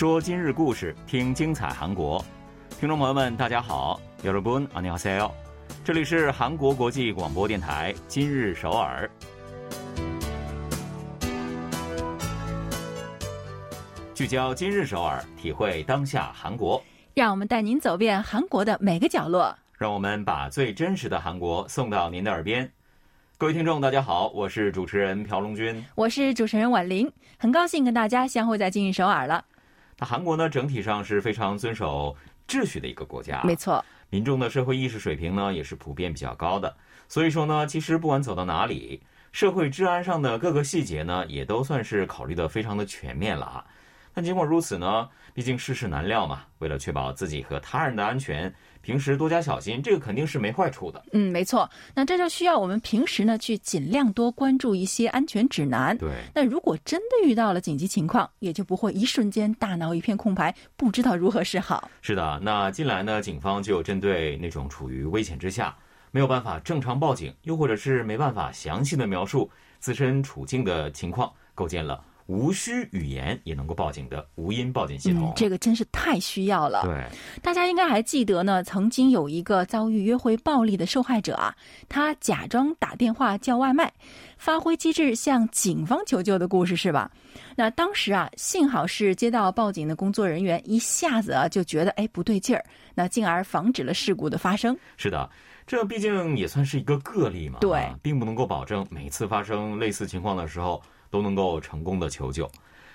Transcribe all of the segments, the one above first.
说今日故事，听精彩韩国。听众朋友们，大家好，여러분안녕하세요。这里是韩国国际广播电台今日首尔。聚焦今日首尔，体会当下韩国。让我们带您走遍韩国的每个角落。让我们把最真实的韩国送到您的耳边。各位听众，大家好，我是主持人朴龙军，我是主持人婉玲，很高兴跟大家相会在今日首尔了。 那韩国呢，整体上是非常遵守秩序的一个国家，没错，民众的社会意识水平呢也是普遍比较高的。所以说呢，其实不管走到哪里，社会治安上的各个细节呢，也都算是考虑的非常的全面了啊。但尽管如此呢，毕竟世事难料嘛，为了确保自己和他人的安全。平时多加小心，这个肯定是没坏处的。嗯，没错。那这就需要我们平时呢，去尽量多关注一些安全指南。对。那如果真的遇到了紧急情况，也就不会一瞬间大脑一片空白，不知道如何是好。是的。那近来呢，警方就针对那种处于危险之下，没有办法正常报警，又或者是没办法详细的描述自身处境的情况，构建了。无需语言也能够报警的无音报警系统，这个真是太需要了。对，大家应该还记得呢，曾经有一个遭遇约会暴力的受害者啊，他假装打电话叫外卖，发挥机智向警方求救的故事是吧？那当时啊，幸好是接到报警的工作人员一下子啊就觉得哎不对劲儿，那进而防止了事故的发生。是的，这毕竟也算是一个个例嘛，对，并不能够保证每次发生类似情况的时候。都能够成功的求救。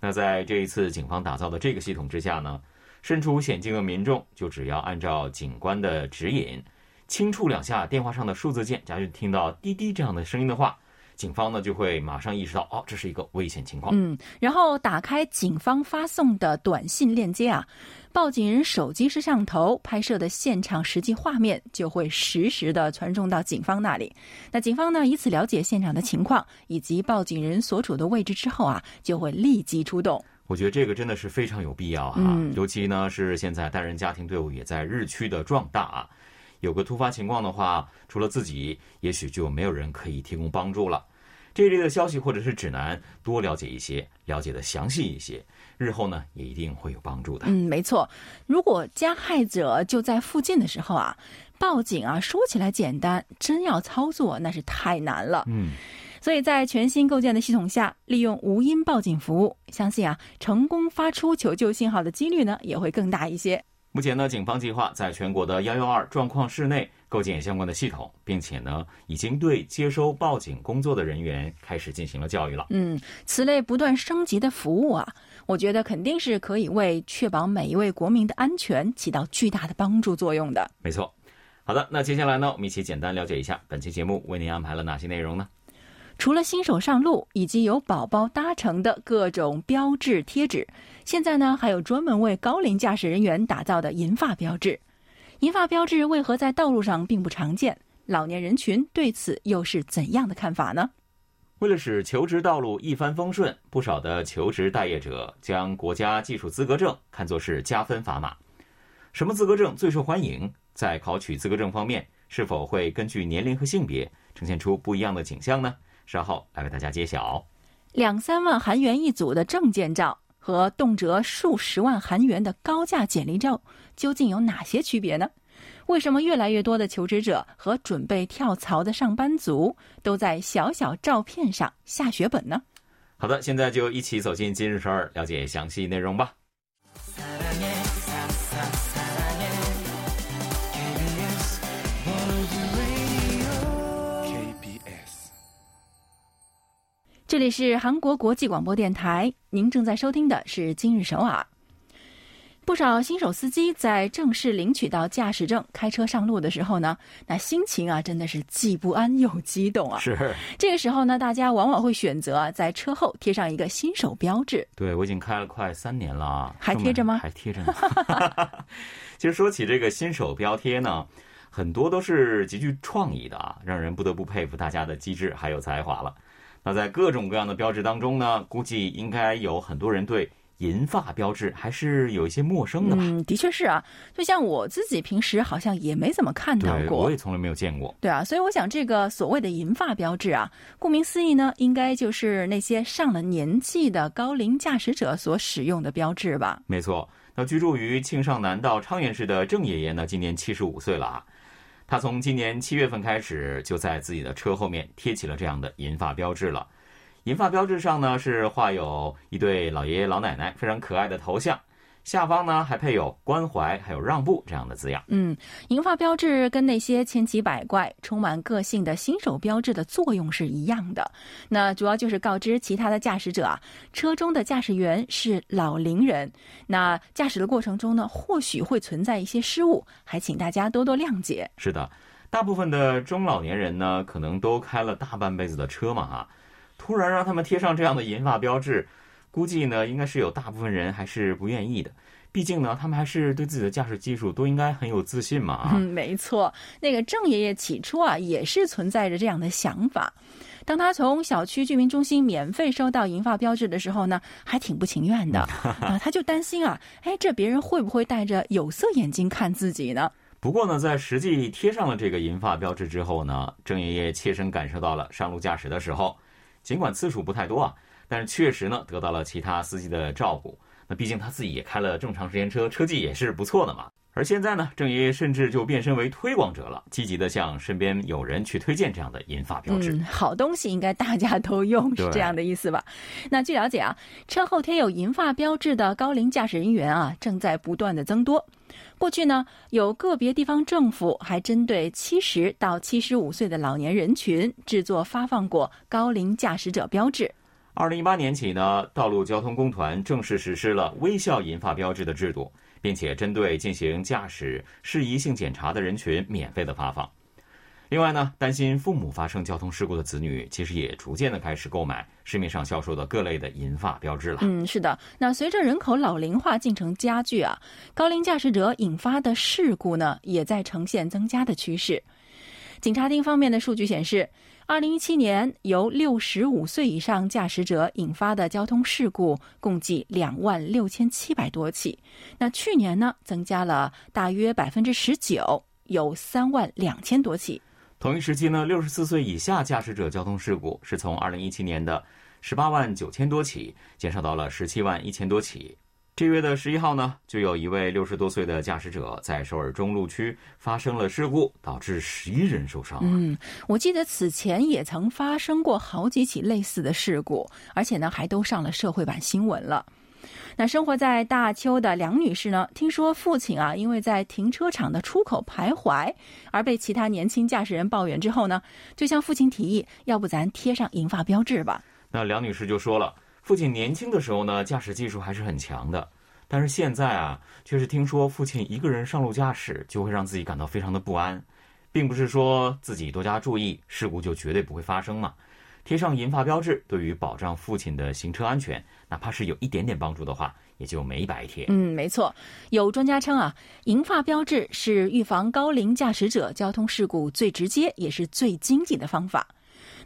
那在这一次警方打造的这个系统之下呢，身处险境的民众就只要按照警官的指引，轻触两下电话上的数字键，假如听到滴滴这样的声音的话。警方呢就会马上意识到，哦，这是一个危险情况。嗯，然后打开警方发送的短信链接啊，报警人手机摄像头拍摄的现场实际画面就会实时的传送到警方那里。那警方呢以此了解现场的情况以及报警人所处的位置之后啊，就会立即出动。我觉得这个真的是非常有必要哈，尤其呢是现在单人家庭队伍也在日趋的壮大啊。有个突发情况的话，除了自己，也许就没有人可以提供帮助了。这一类的消息或者是指南，多了解一些，了解的详细一些，日后呢也一定会有帮助的。嗯，没错。如果加害者就在附近的时候啊，报警啊，说起来简单，真要操作那是太难了。嗯，所以在全新构建的系统下，利用无音报警服务，相信啊，成功发出求救信号的几率呢也会更大一些。目前呢，警方计划在全国的幺幺二状况室内构建相关的系统，并且呢，已经对接收报警工作的人员开始进行了教育了。嗯，此类不断升级的服务啊，我觉得肯定是可以为确保每一位国民的安全起到巨大的帮助作用的。没错。好的，那接下来呢，我们一起简单了解一下本期节目为您安排了哪些内容呢？除了新手上路以及由宝宝搭乘的各种标志贴纸，现在呢还有专门为高龄驾驶人员打造的银发标志。银发标志为何在道路上并不常见？老年人群对此又是怎样的看法呢？为了使求职道路一帆风顺，不少的求职待业者将国家技术资格证看作是加分砝码。什么资格证最受欢迎？在考取资格证方面，是否会根据年龄和性别呈现出不一样的景象呢？稍后来为大家揭晓，两三万韩元一组的证件照和动辄数十万韩元的高价简历照究竟有哪些区别呢？为什么越来越多的求职者和准备跳槽的上班族都在小小照片上下血本呢？好的，现在就一起走进今日首尔，了解详细内容吧。这里是韩国国际广播电台，您正在收听的是《今日首尔》。不少新手司机在正式领取到驾驶证、开车上路的时候呢，那心情啊，真的是既不安又激动啊。是这个时候呢，大家往往会选择在车后贴上一个新手标志。对我已经开了快三年了，还贴着吗？还贴着呢。其实说起这个新手标贴呢，很多都是极具创意的啊，让人不得不佩服大家的机智还有才华了。那在各种各样的标志当中呢，估计应该有很多人对银发标志还是有一些陌生的吧？嗯，的确是啊。就像我自己平时好像也没怎么看到对，过。我也从来没有见过。对啊，所以我想这个所谓的银发标志啊，顾名思义呢，应该就是那些上了年纪的高龄驾驶者所使用的标志吧。没错，那居住于庆尚南道昌原市的郑爷爷呢，今年七十五岁了啊。他从今年七月份开始，就在自己的车后面贴起了这样的银发标志了。银发标志上呢是画有一对老爷爷老奶奶非常可爱的头像，下方呢还配有关怀还有让步这样的字样。嗯，银发标志跟那些千奇百怪、充满个性的新手标志的作用是一样的。那主要就是告知其他的驾驶者啊，车中的驾驶员是老龄人。那驾驶的过程中呢，或许会存在一些失误，还请大家多多谅解。是的，大部分的中老年人呢，可能都开了大半辈子的车嘛哈，突然让他们贴上这样的银发标志，估计呢应该是有大部分人还是不愿意的。毕竟呢，他们还是对自己的驾驶技术都应该很有自信嘛啊。嗯，没错，那个郑爷爷起初啊也是存在着这样的想法。当他从小区居民中心免费收到银发标志的时候呢，还挺不情愿的啊，他就担心啊，哎，这别人会不会戴着有色眼镜看自己呢？不过呢，在实际贴上了这个银发标志之后呢，郑爷爷切身感受到了上路驾驶的时候，尽管次数不太多啊，但是确实呢得到了其他司机的照顾。那毕竟他自己也开了这么长时间车，车技也是不错的嘛。而现在呢，郑爷爷甚至就变身为推广者了，积极的向身边有人去推荐这样的银发标志。嗯，好东西应该大家都用，是这样的意思吧？那据了解啊，车后贴有银发标志的高龄驾驶人员啊，正在不断的增多。过去呢，有个别地方政府还针对七十到七十五岁的老年人群制作发放过高龄驾驶者标志。二零一八年起呢，道路交通工团正式实施了微笑银发标志的制度，并且针对进行驾驶适宜性检查的人群免费的发放。另外呢，担心父母发生交通事故的子女，其实也逐渐的开始购买市面上销售的各类的银发标志了。嗯，是的。那随着人口老龄化进程加剧啊，高龄驾驶者引发的事故呢，也在呈现增加的趋势。警察厅方面的数据显示，二零一七年由六十五岁以上驾驶者引发的交通事故共计两万六千七百多起。那去年呢，增加了大约百分之十九，有三万两千多起。同一时期呢，六十四岁以下驾驶者交通事故是从二零一七年的十八万九千多起，减少到了十七万一千多起。这月的十一号呢，就有一位六十多岁的驾驶者在首尔中路区发生了事故，导致十一人受伤。嗯，我记得此前也曾发生过好几起类似的事故，而且呢，还都上了社会版新闻了。那生活在大邱的梁女士呢，听说父亲啊，因为在停车场的出口徘徊，而被其他年轻驾驶人抱怨之后呢，就向父亲提议，要不咱贴上银发标志吧。那梁女士就说了，父亲年轻的时候呢，驾驶技术还是很强的，但是现在啊，却是听说父亲一个人上路驾驶，就会让自己感到非常的不安，并不是说自己多加注意，事故就绝对不会发生嘛。贴上银发标志，对于保障父亲的行车安全，哪怕是有一点点帮助的话，也就没白贴。嗯，没错。有专家称啊，银发标志是预防高龄驾驶者交通事故最直接也是最经济的方法。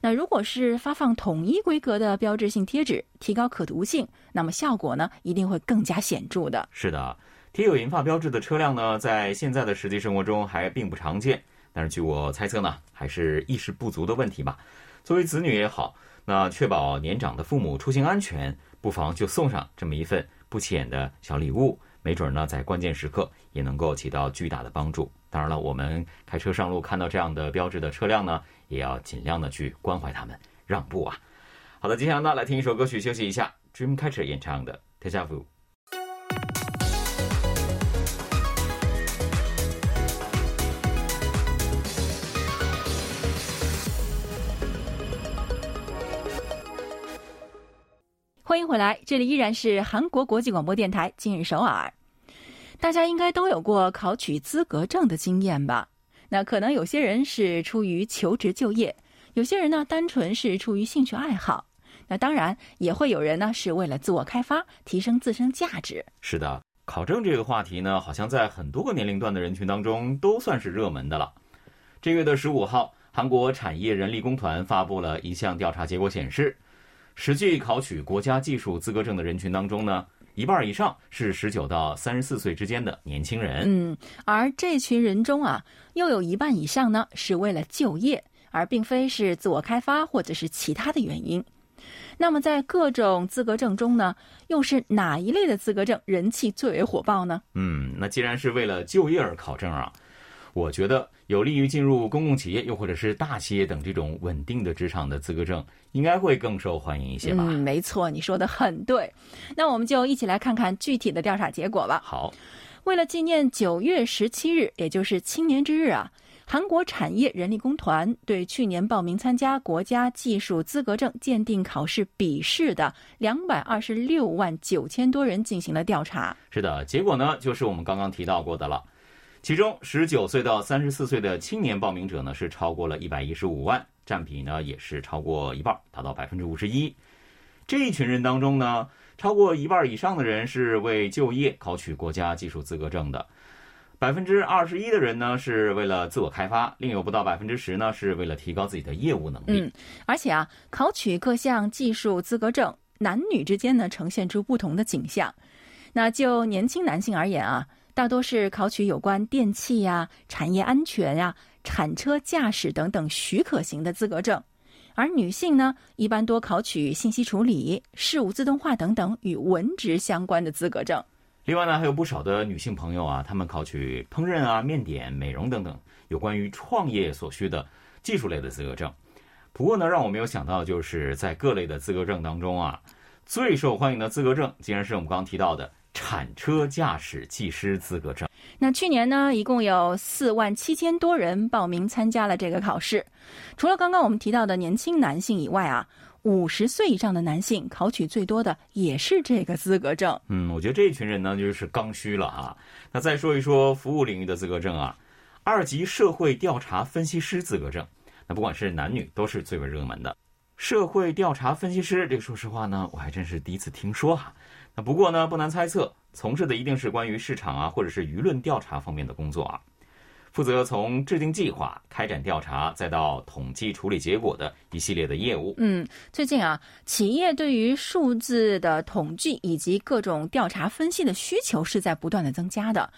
那如果是发放统一规格的标志性贴纸，提高可读性，那么效果呢一定会更加显著的。是的，贴有银发标志的车辆呢，在现在的实际生活中还并不常见。但是据我猜测呢，还是意识不足的问题吧。作为子女也好，那确保年长的父母出行安全，不妨就送上这么一份不起眼的小礼物，没准呢，在关键时刻也能够起到巨大的帮助。当然了，我们开车上路看到这样的标志的车辆呢，也要尽量的去关怀他们，让步啊。好的，接下来呢，来听一首歌曲休息一下，Dreamcatcher 演唱的《Deja Vu》。欢迎回来，这里依然是韩国国际广播电台今日首尔。大家应该都有过考取资格证的经验吧？那可能有些人是出于求职就业，有些人呢单纯是出于兴趣爱好。那当然也会有人呢是为了自我开发，提升自身价值。是的，考证这个话题呢，好像在很多个年龄段的人群当中都算是热门的了。这月的十五号，韩国产业人力工团发布了一项调查结果显示，实际考取国家技术资格证的人群当中呢，一半以上是十九到三十四岁之间的年轻人。嗯，而这群人中啊，又有一半以上呢是为了就业，而并非是自我开发或者是其他的原因。那么，在各种资格证中呢，又是哪一类的资格证人气最为火爆呢？嗯，那既然是为了就业而考证啊，我觉得有利于进入公共企业又或者是大企业等这种稳定的职场的资格证，应该会更受欢迎一些吧？嗯，没错，你说的很对。那我们就一起来看看具体的调查结果吧。好，为了纪念九月十七日，也就是青年之日啊。韩国产业人力工团对去年报名参加国家技术资格证鉴定考试笔试的两百二十六万九千多人进行了调查。是的，结果呢，就是我们刚刚提到过的了。其中，十九岁到三十四岁的青年报名者呢，是超过了一百一十五万，占比呢也是超过一半，达到百分之五十一。这一群人当中呢，超过一半以上的人是为就业考取国家技术资格证的。百分之二十一的人呢是为了自我开发，另有不到百分之十呢是为了提高自己的业务能力。嗯，而且啊，考取各项技术资格证，男女之间呢呈现出不同的景象。那就年轻男性而言啊，大多是考取有关电器呀、产业安全呀、铲车驾驶等等许可型的资格证；而女性呢，一般多考取信息处理、事务自动化等等与文职相关的资格证。另外呢，还有不少的女性朋友啊，她们考取烹饪啊、面点、美容等等有关于创业所需的技术类的资格证。不过呢，让我没有想到，就是在各类的资格证当中啊，最受欢迎的资格证竟然是我们刚刚提到的产车驾驶技师资格证。那去年呢，一共有四万七千多人报名参加了这个考试。除了刚刚我们提到的年轻男性以外啊。五十岁以上的男性考取最多的也是这个资格证。嗯，我觉得这一群人呢就是刚需了啊。那再说一说服务领域的资格证啊，二级社会调查分析师资格证，那不管是男女都是最为热门的。社会调查分析师，这个说实话呢，我还真是第一次听说哈。那不过呢，不难猜测，从事的一定是关于市场啊或者是舆论调查方面的工作啊。负责从制定计划、开展调查，再到统计处理结果的一系列的业务。嗯，最近啊，企业对于数字的统计以及各种调查分析的需求是在不断的增加的。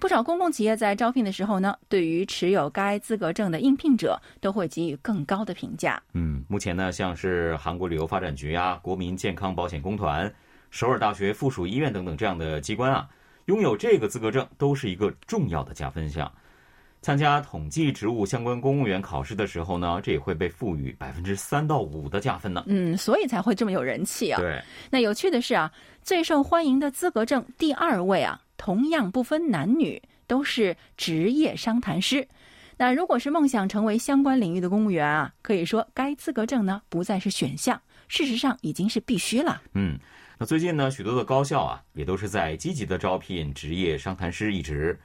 不少公共企业在招聘的时候呢，对于持有该资格证的应聘者都会给予更高的评价。嗯，目前呢，像是韩国旅游发展局啊、国民健康保险公团、首尔大学附属医院等等这样的机关啊，拥有这个资格证都是一个重要的加分项。参加统计职务相关公务员考试的时候呢，这也会被赋予百分之三到五的加分呢。嗯，所以才会这么有人气啊。对。那有趣的是啊，最受欢迎的资格证第二位啊，同样不分男女，都是职业商谈师。那如果是梦想成为相关领域的公务员啊，可以说该资格证呢不再是选项，事实上已经是必须了。嗯，那最近呢，许多的高校啊，也都是在积极的招聘职业商谈师一职。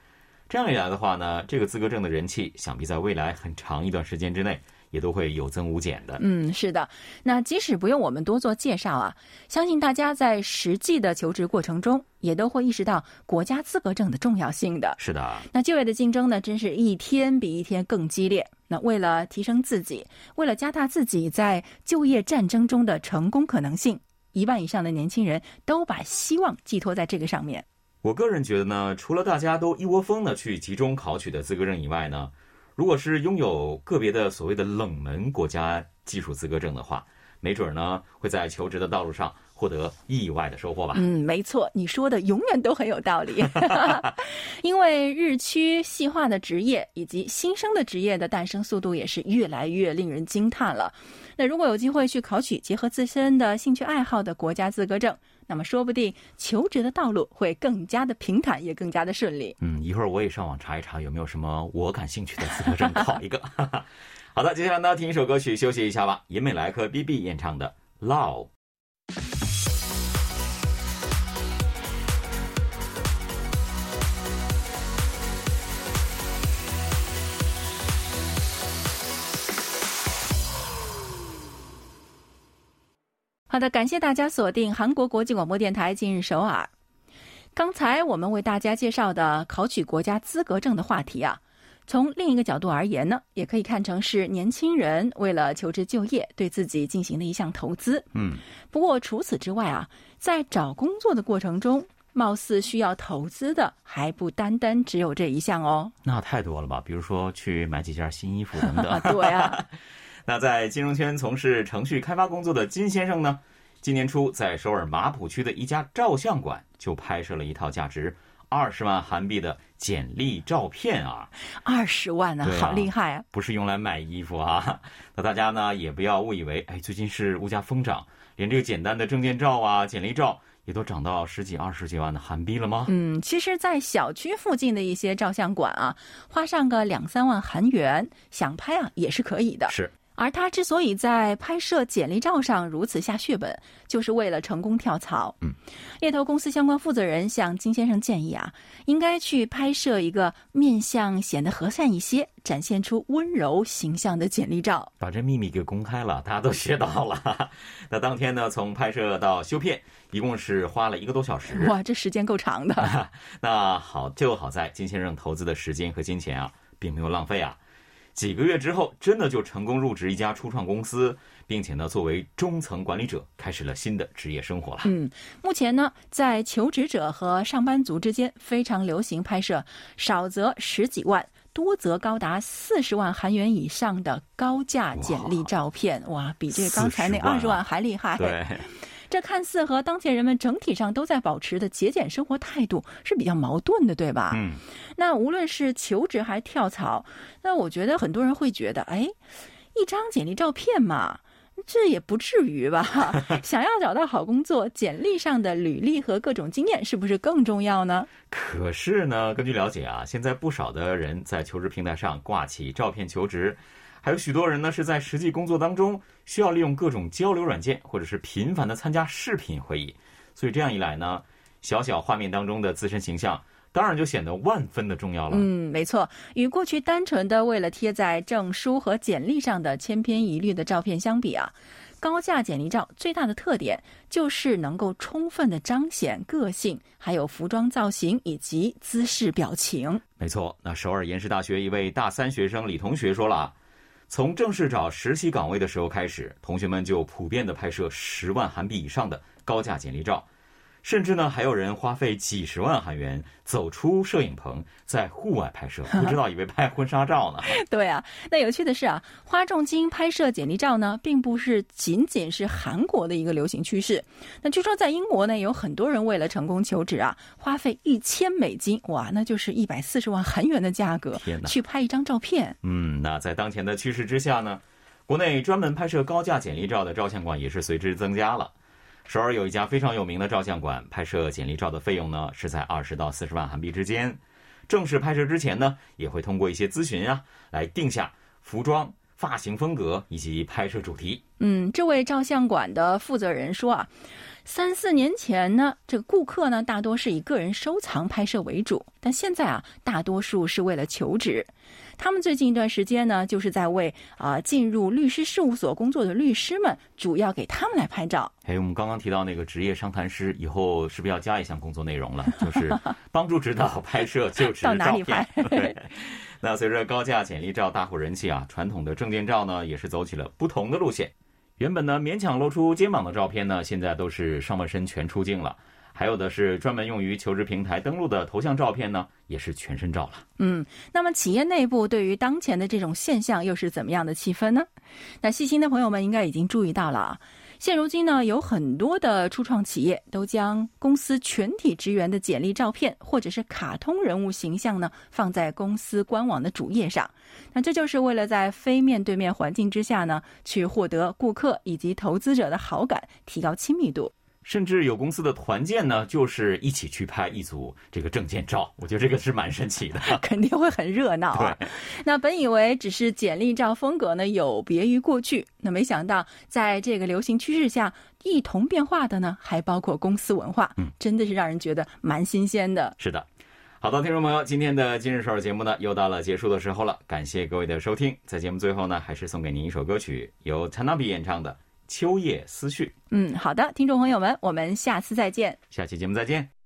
这样一来的话呢，这个资格证的人气，想必在未来很长一段时间之内，也都会有增无减的。嗯，是的。那即使不用我们多做介绍啊，相信大家在实际的求职过程中，也都会意识到国家资格证的重要性的。是的。那就业的竞争呢，真是一天比一天更激烈。那为了提升自己，为了加大自己在就业战争中的成功可能性，一半以上的年轻人都把希望寄托在这个上面。我个人觉得呢，除了大家都一窝蜂的去集中考取的资格证以外呢，如果是拥有个别的所谓的冷门国家技术资格证的话，没准儿呢会在求职的道路上获得意外的收获吧。嗯，没错，你说的永远都很有道理。因为日趋细化的职业以及新生的职业的诞生速度也是越来越令人惊叹了。那如果有机会去考取结合自身的兴趣爱好的国家资格证，那么说不定求职的道路会更加的平坦，也更加的顺利。嗯，一会儿我也上网查一查有没有什么我感兴趣的资格证，考一个。好的，接下来呢，听一首歌曲休息一下吧。尹美莱和 B B 演唱的《Love》。好的，感谢大家锁定韩国国际广播电台今日首尔。刚才我们为大家介绍的考取国家资格证的话题啊，从另一个角度而言呢，也可以看成是年轻人为了求职就业对自己进行的一项投资。嗯，不过除此之外啊。在找工作的过程中，貌似需要投资的还不单单只有这一项哦。那太多了吧？比如说去买几件新衣服等等。对啊。那在金融圈从事程序开发工作的金先生呢？今年初在首尔马浦区的一家照相馆就拍摄了一套价值二十万韩币的简历照片啊！二十万呢，好厉害啊！不是用来买衣服啊。那大家呢也不要误以为，哎，最近是物价疯涨，连这个简单的证件照啊、简历照也都涨到十几、二十几万的韩币了吗？嗯，其实，在小区附近的一些照相馆啊，花上个两三万韩元，想拍啊也是可以的。是。而他之所以在拍摄简历照上如此下血本，就是为了成功跳槽。嗯，猎头公司相关负责人向金先生建议啊，应该去拍摄一个面相显得和善一些、展现出温柔形象的简历照。把这秘密给公开了，大家都学到了。那当天呢，从拍摄到修片，一共是花了一个多小时。哇，这时间够长的。那好，就好在金先生投资的时间和金钱啊，并没有浪费啊。几个月之后，真的就成功入职一家初创公司，并且呢，作为中层管理者，开始了新的职业生活了。嗯，目前呢，在求职者和上班族之间非常流行拍摄少则十几万，多则高达四十万韩元以上的高价简历照片。哇，比这刚才那二十万还厉害。对。这看似和当前人们整体上都在保持的节俭生活态度是比较矛盾的，对吧？嗯。那无论是求职还是跳槽，那我觉得很多人会觉得，哎，一张简历照片嘛，这也不至于吧？想要找到好工作，简历上的履历和各种经验是不是更重要呢？可是呢，根据了解啊，现在不少的人在求职平台上挂起照片求职。还有许多人呢，是在实际工作当中需要利用各种交流软件，或者是频繁的参加视频会议，所以这样一来呢，小小画面当中的自身形象，当然就显得万分的重要了。嗯，没错，与过去单纯的为了贴在证书和简历上的千篇一律的照片相比啊，高价简历照最大的特点就是能够充分的彰显个性，还有服装造型以及姿势表情。没错，那首尔延世大学一位大三学生李同学说了。从正式找实习岗位的时候开始，同学们就普遍的拍摄十万韩币以上的高价简历照。甚至呢，还有人花费几十万韩元走出摄影棚，在户外拍摄，不知道以为拍婚纱照呢。对啊，那有趣的是啊，花重金拍摄简历照呢，并不是仅仅是韩国的一个流行趋势。那据说在英国呢，有很多人为了成功求职啊，花费一千美金，哇，那就是一百四十万韩元的价格，天哪，去拍一张照片。嗯，那在当前的趋势之下呢，国内专门拍摄高价简历照的照相馆也是随之增加了。首尔有一家非常有名的照相馆，拍摄简历照的费用呢是在二十到四十万韩币之间。正式拍摄之前呢，也会通过一些咨询啊，来定下服装、发型风格以及拍摄主题。嗯，这位照相馆的负责人说啊。三四年前呢，这个顾客呢大多是以个人收藏拍摄为主，但现在啊，大多数是为了求职。他们最近一段时间呢，就是在为啊进入律师事务所工作的律师们，主要给他们来拍照。哎，我们刚刚提到那个职业商谈师，以后是不是要加一项工作内容了？就是帮助指导拍摄就职照片。对。那随着高价简历照大火人气啊，传统的证件照呢，也是走起了不同的路线。原本呢勉强露出肩膀的照片呢，现在都是上半身全出镜了。还有的是专门用于求职平台登录的头像照片呢，也是全身照了。嗯，那么企业内部对于当前的这种现象又是怎么样的气氛呢？那细心的朋友们应该已经注意到了啊。现如今呢，有很多的初创企业都将公司全体职员的简历照片或者是卡通人物形象呢放在公司官网的主页上。那这就是为了在非面对面环境之下呢，去获得顾客以及投资者的好感，提高亲密度。甚至有公司的团建呢，就是一起去拍一组这个证件照，我觉得这个是蛮神奇的，肯定会很热闹啊。那本以为只是简历照风格呢有别于过去，那没想到在这个流行趋势下，一同变化的呢还包括公司文化，嗯，真的是让人觉得蛮新鲜的。是的，好的，听众朋友，今天的今日首尔节目呢又到了结束的时候了，感谢各位的收听，在节目最后呢，还是送给您一首歌曲，由 Tanabe 演唱的。秋夜思绪。嗯，好的，听众朋友们，我们下次再见。下期节目再见。